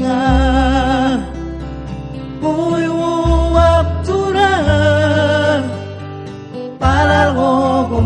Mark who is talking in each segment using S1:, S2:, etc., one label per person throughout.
S1: Hanya Puyo waktura Para algo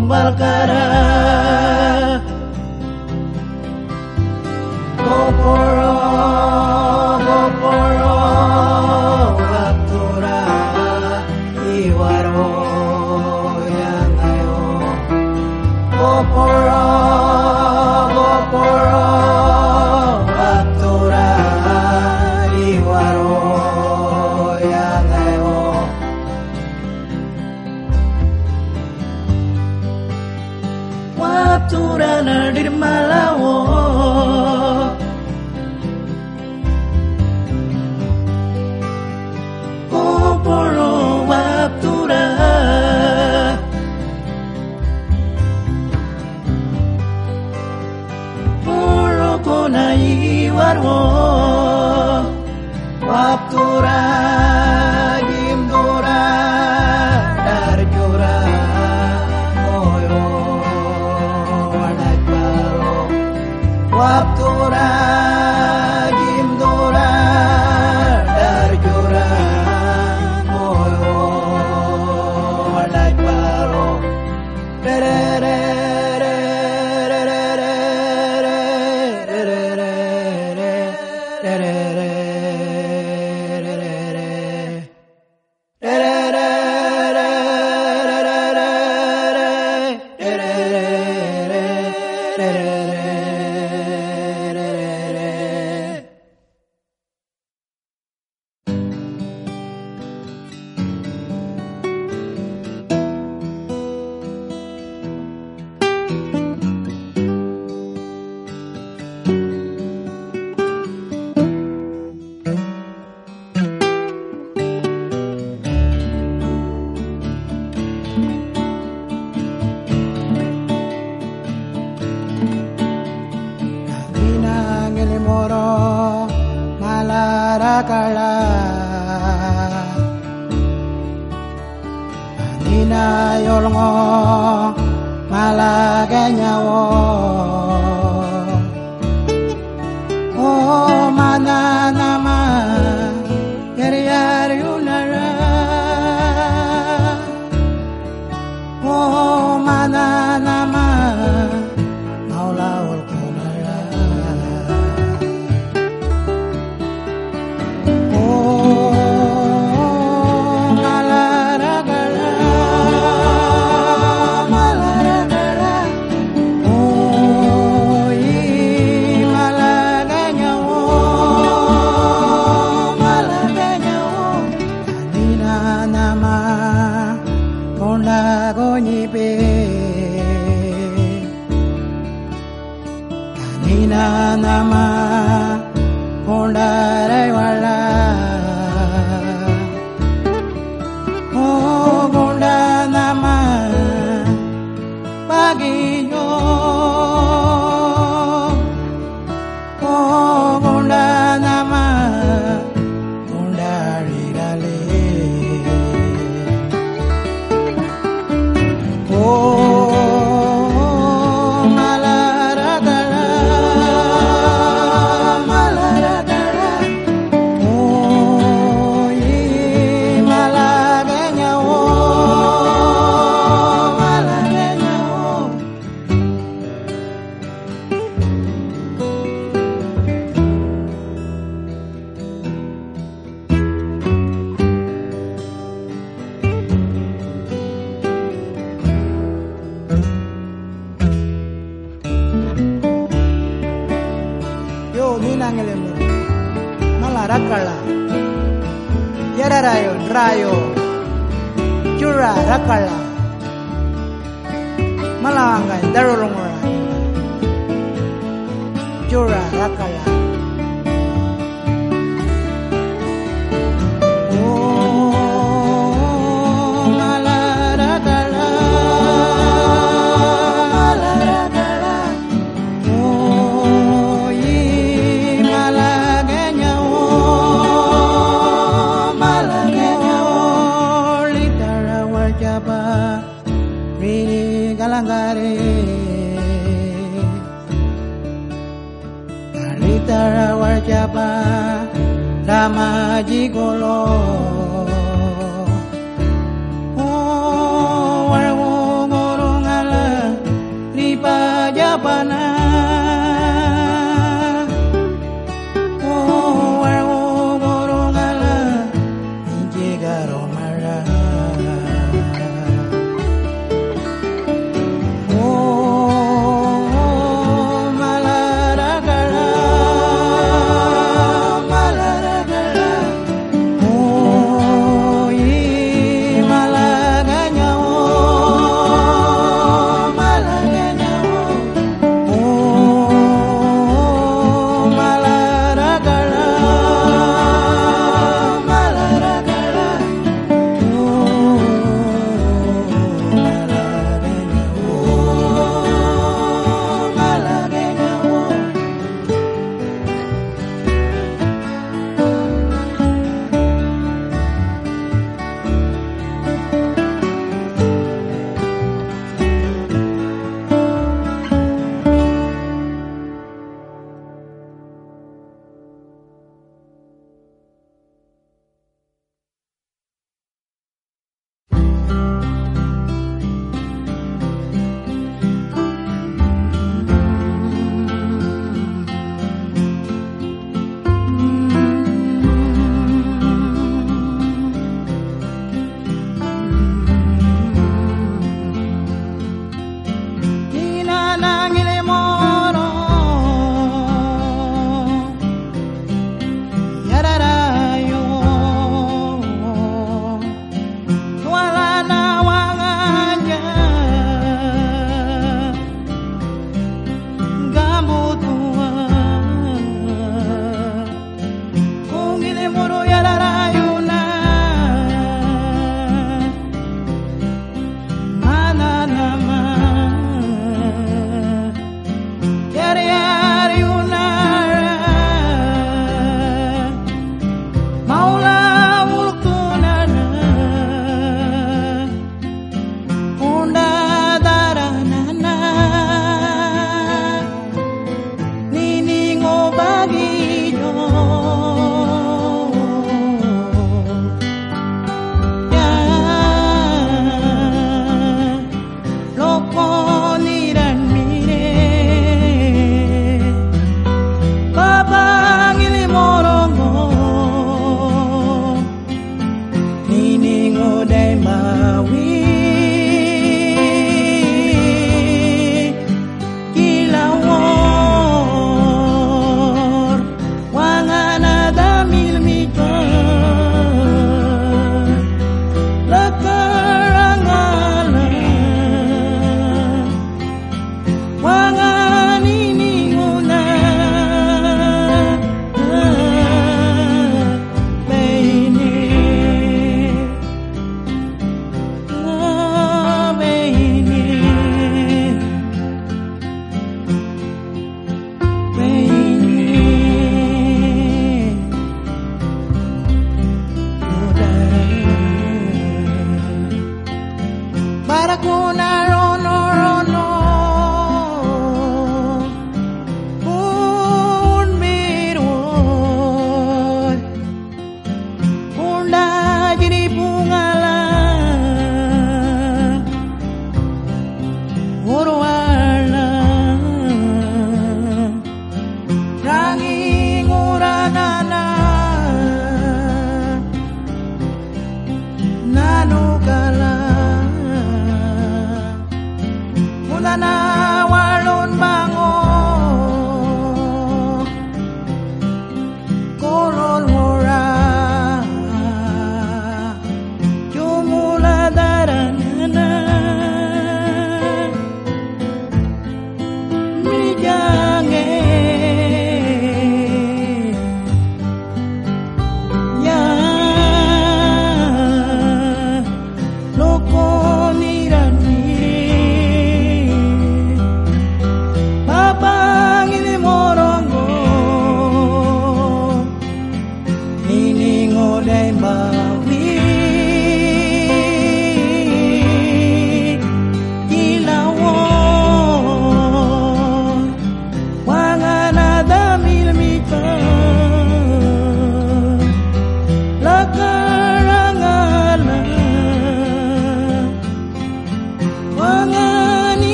S1: rayo cura rakala malanga darolongora, cura rakala. allí color.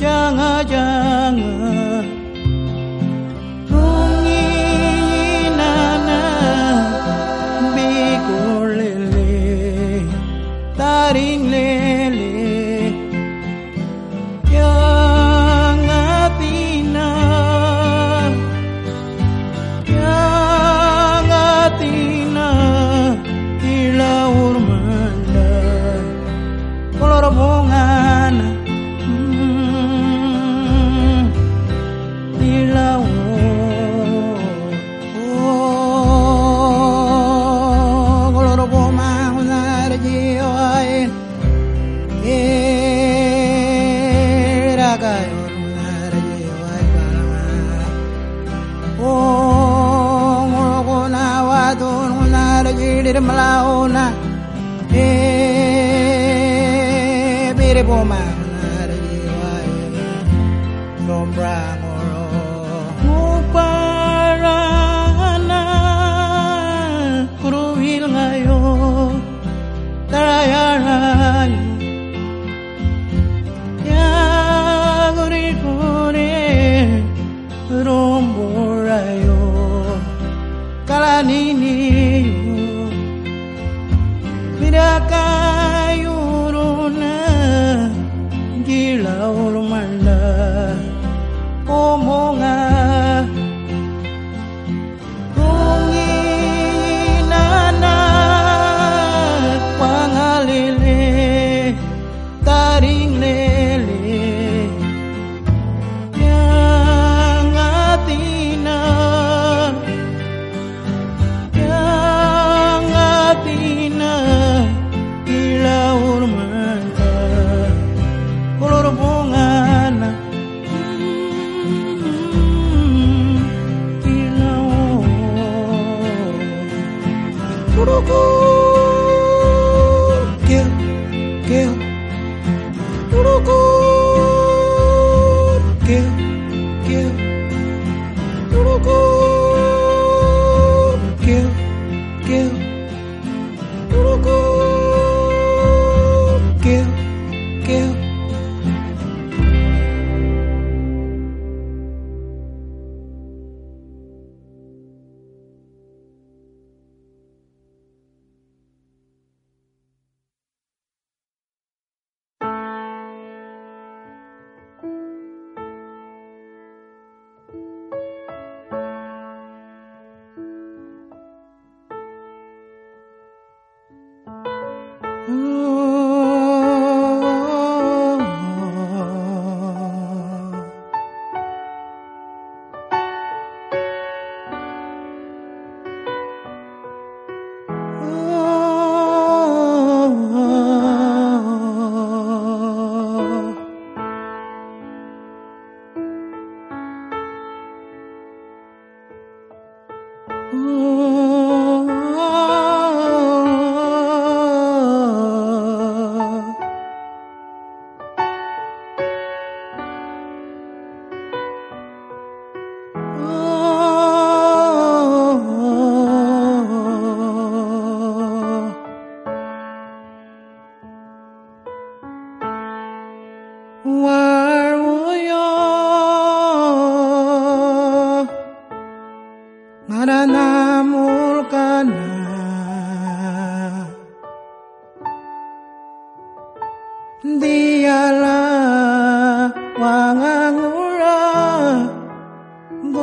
S1: Jangan-jangan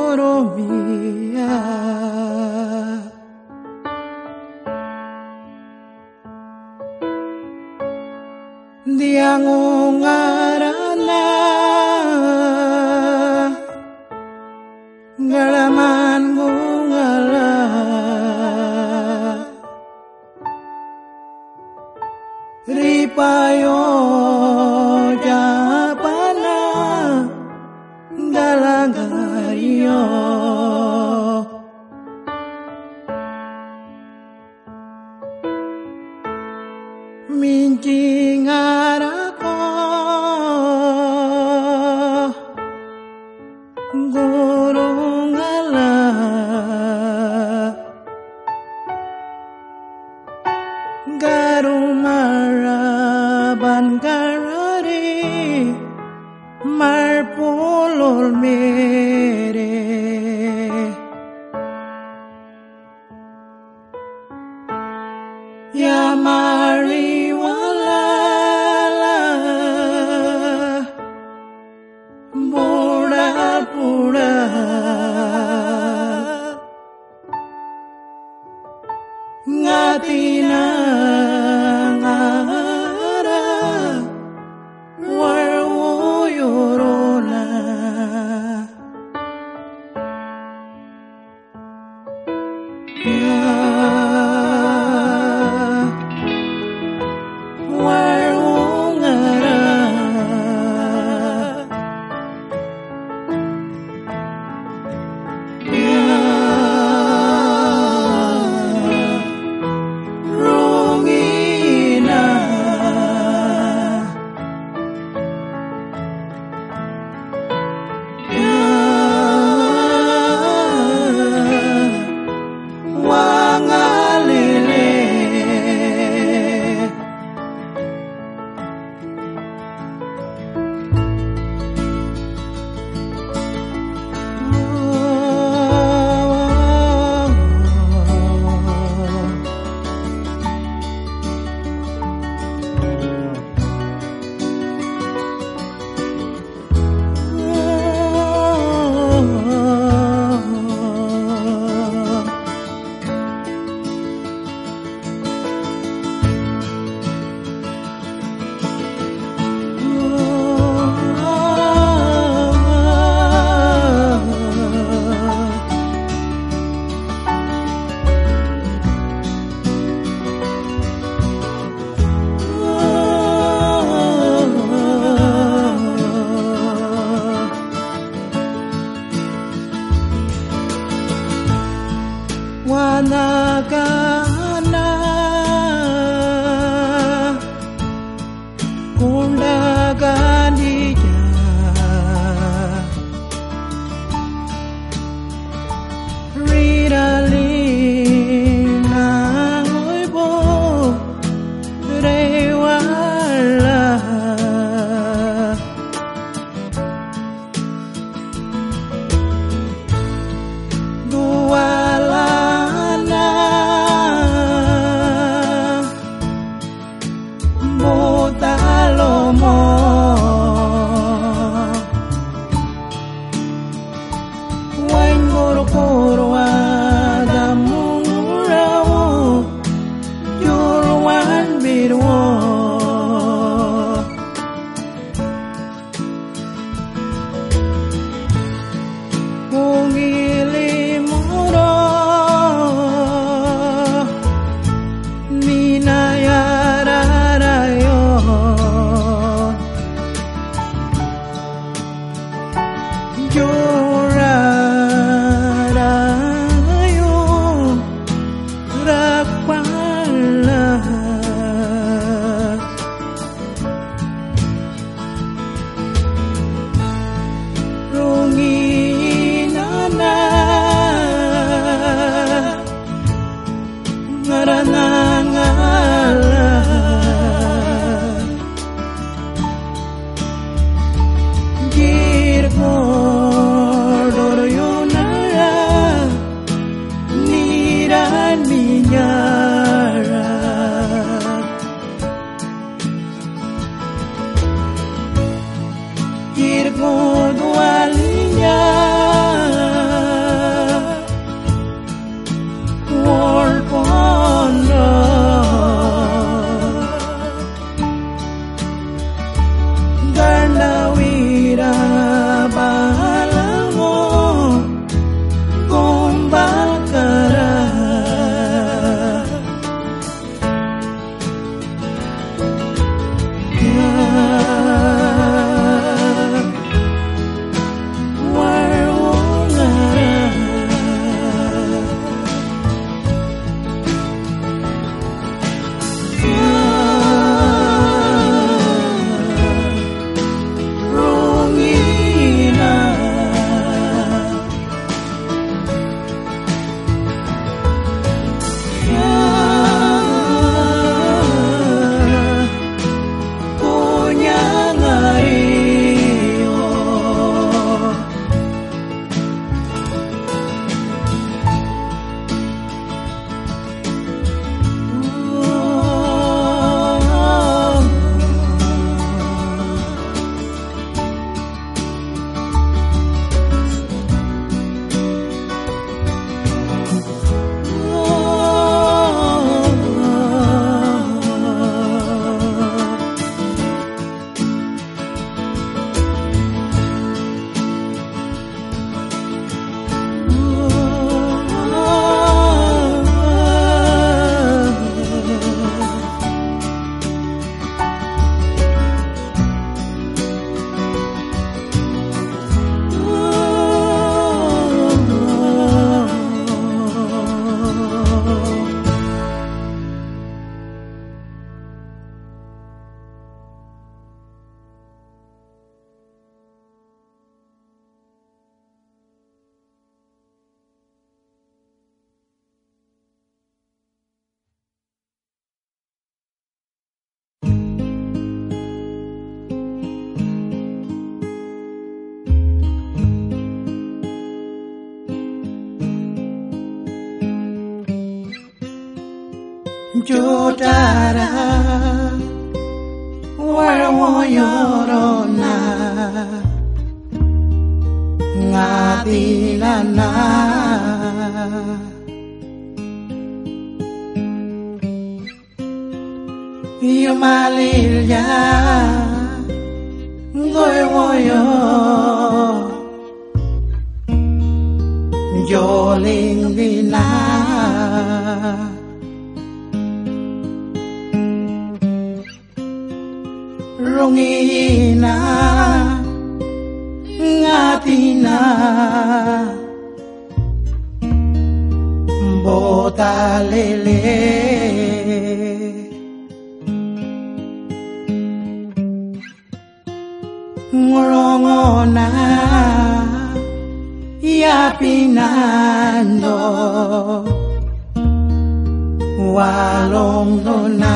S1: autonomía. De amor. llorará, huevo llorona, nadilana. Yo malilla, doy voyo, yo lindina. miyina ngati na. Bota lele ngorongona yapinando walongdona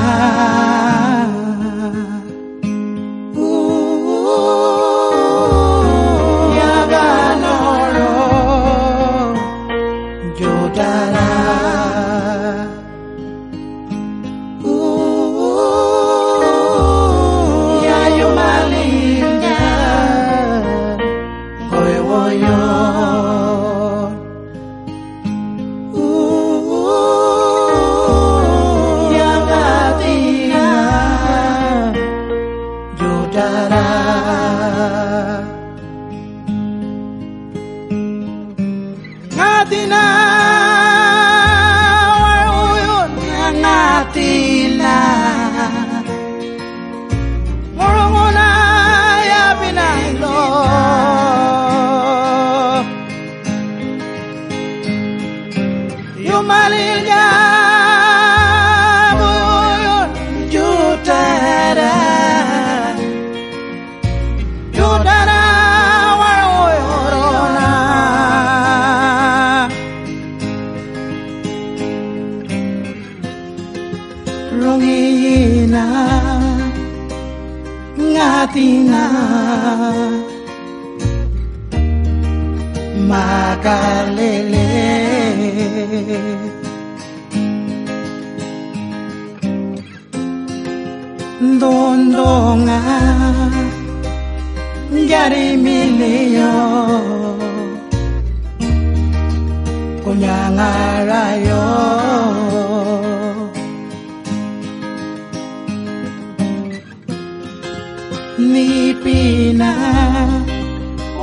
S1: ni pina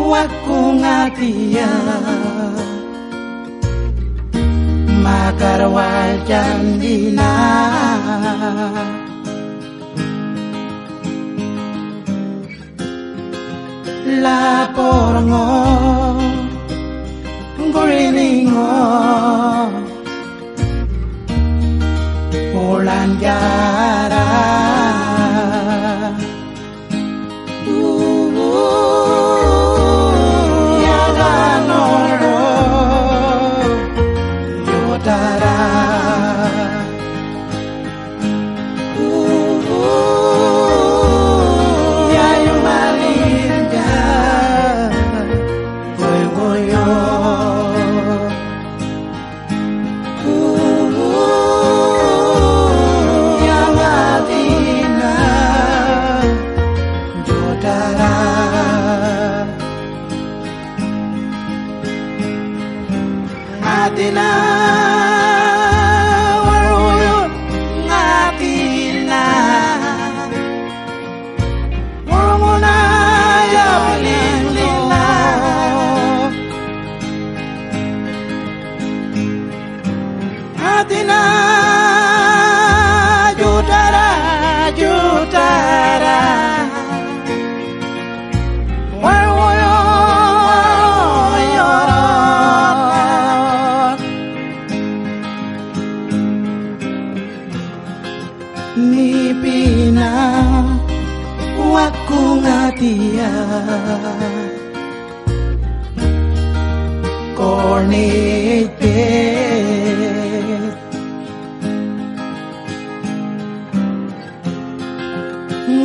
S1: waku ngatia makar wajan dina. Lapor ngo nguriningo pulang jarak Ooh.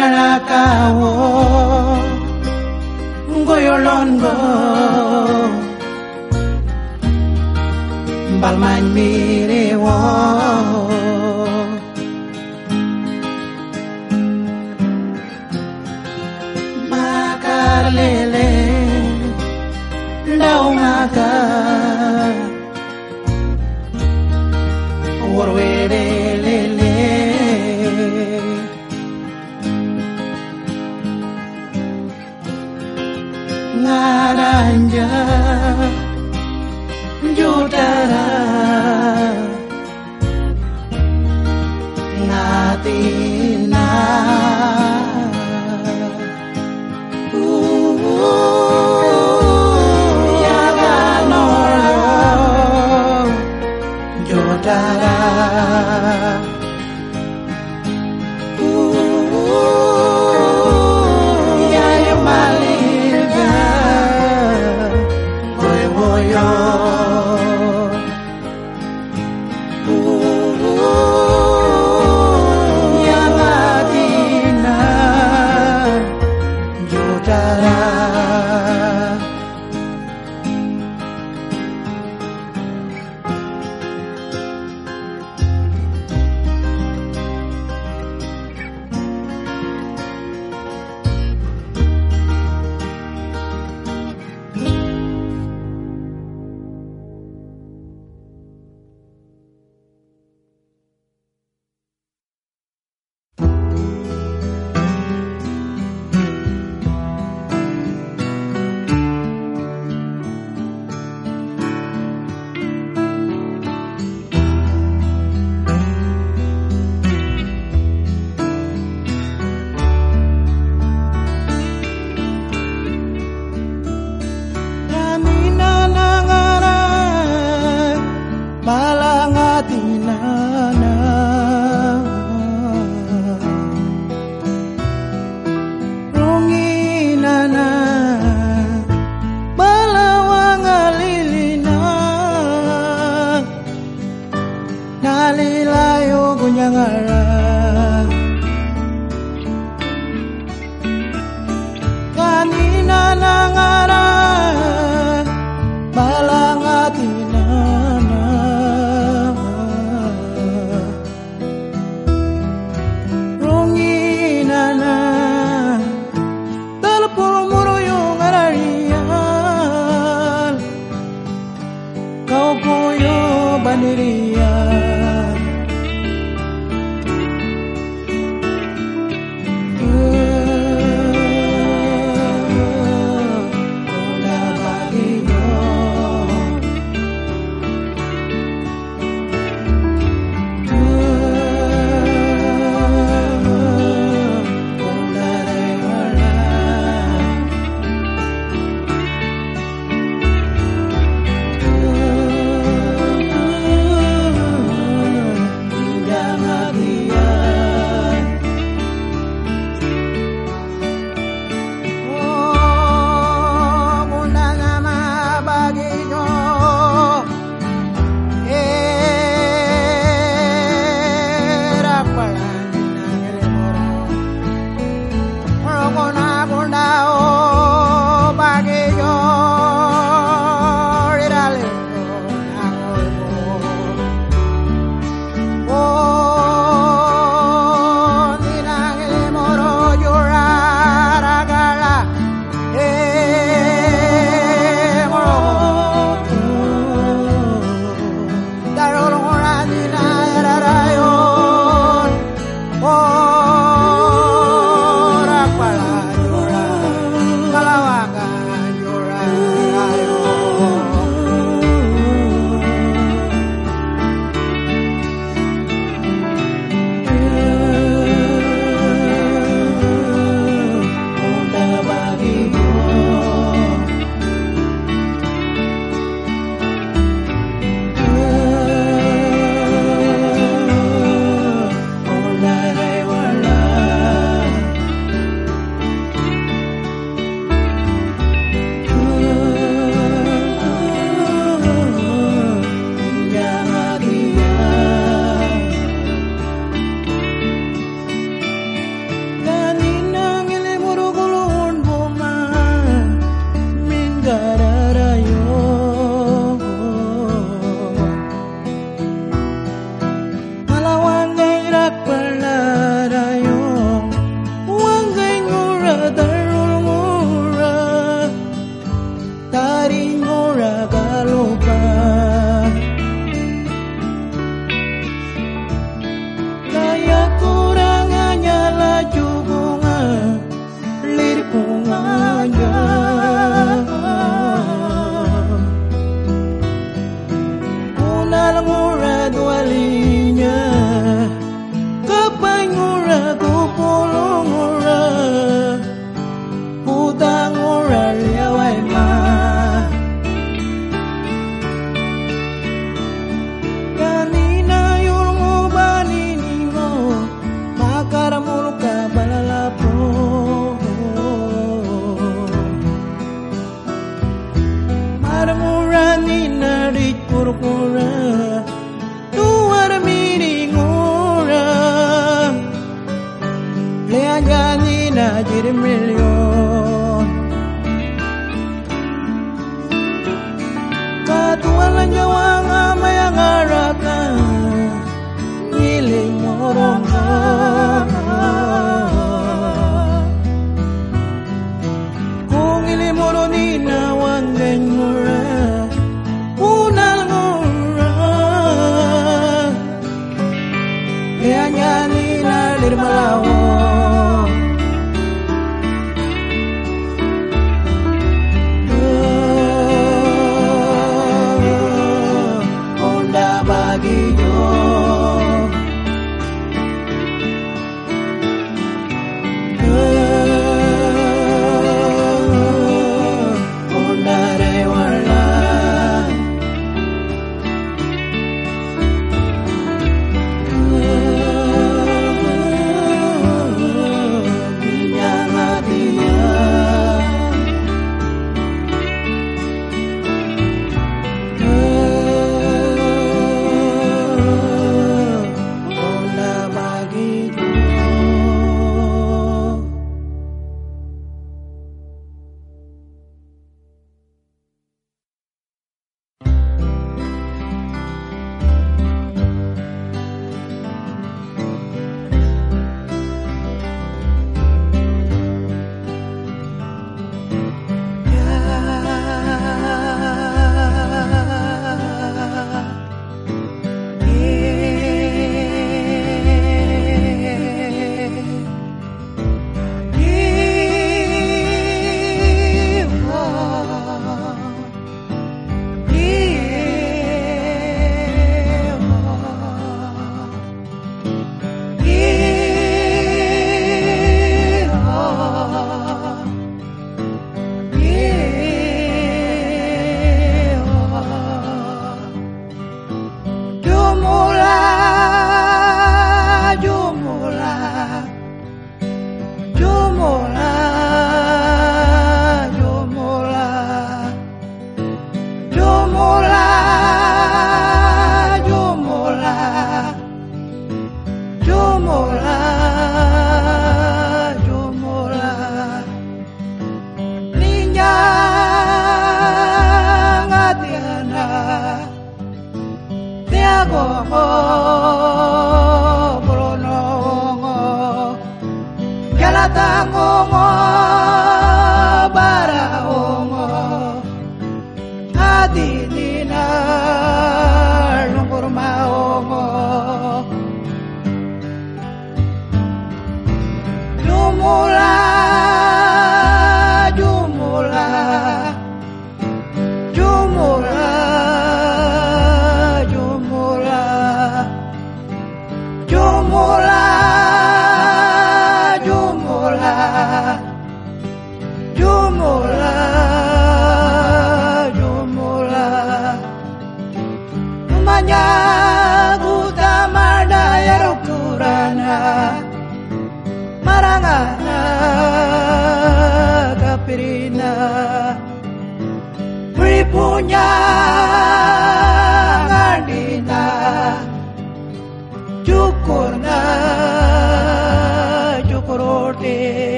S1: Ngarakawo Ngoyolongo. Balman mirewo. Makarlele Ndaw